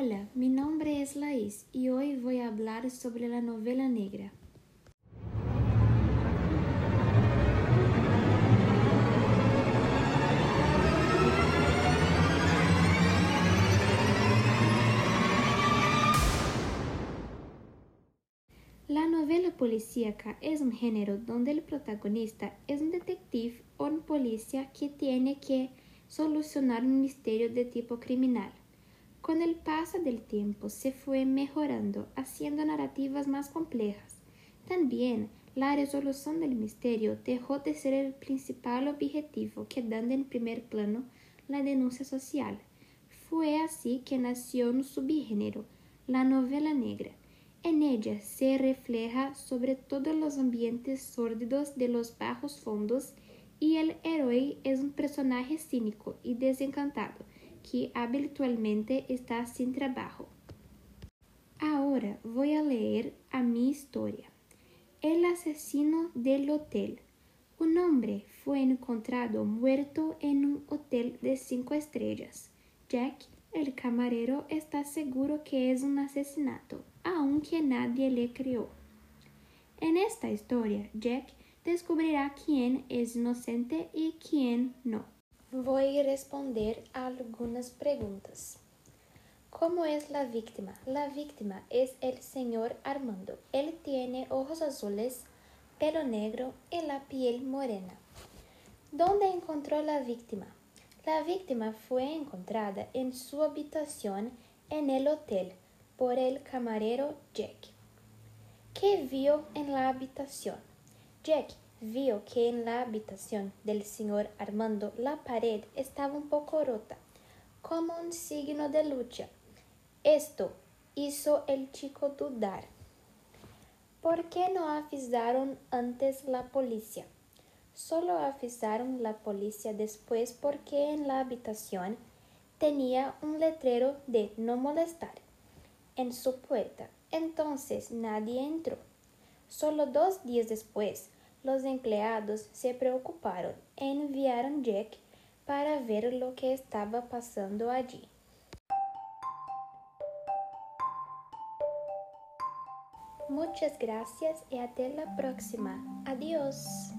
Hola, mi nombre es Laís y hoy voy a hablar sobre la novela negra. La novela policíaca es un género donde el protagonista es un detective o un policía que tiene que solucionar un misterio de tipo criminal. Con el paso del tiempo se fue mejorando, haciendo narrativas más complejas. También la resolución del misterio dejó de ser el principal objetivo, quedando en primer plano la denuncia social. Fue así que nació un subgénero, la novela negra en ella se refleja sobre todo los ambientes sórdidos de los bajos fondos y el héroe es un personaje cínico y desencantado que habitualmente está sin trabajo. Ahora voy a leer a mi historia. El asesino del hotel. Un hombre fue encontrado muerto en un hotel de cinco estrellas. Jack, el camarero, está seguro que es un asesinato aunque nadie le creó. En esta historia, Jack descubrirá quién es inocente y quién no. Voy a responder algunas preguntas. ¿Cómo es la víctima? La víctima es el señor Armando. Él tiene ojos azules, pelo negro y la piel morena. ¿Dónde encontró la víctima? La víctima fue encontrada en su habitación en el hotel por el camarero Jack. ¿Qué vio en la habitación? Jack vio que en la habitación del señor Armando la pared estaba un poco rota, como un signo de lucha. Esto hizo el chico dudar. ¿Por qué no avisaron antes la policía? Solo avisaron la policía después porque en la habitación tenía un letrero de no molestar en su puerta. Entonces nadie entró. Solo dos días después, los empleados se preocuparon e enviaron Jack para ver lo que estaba pasando allí. Muchas gracias y hasta la próxima. Adiós.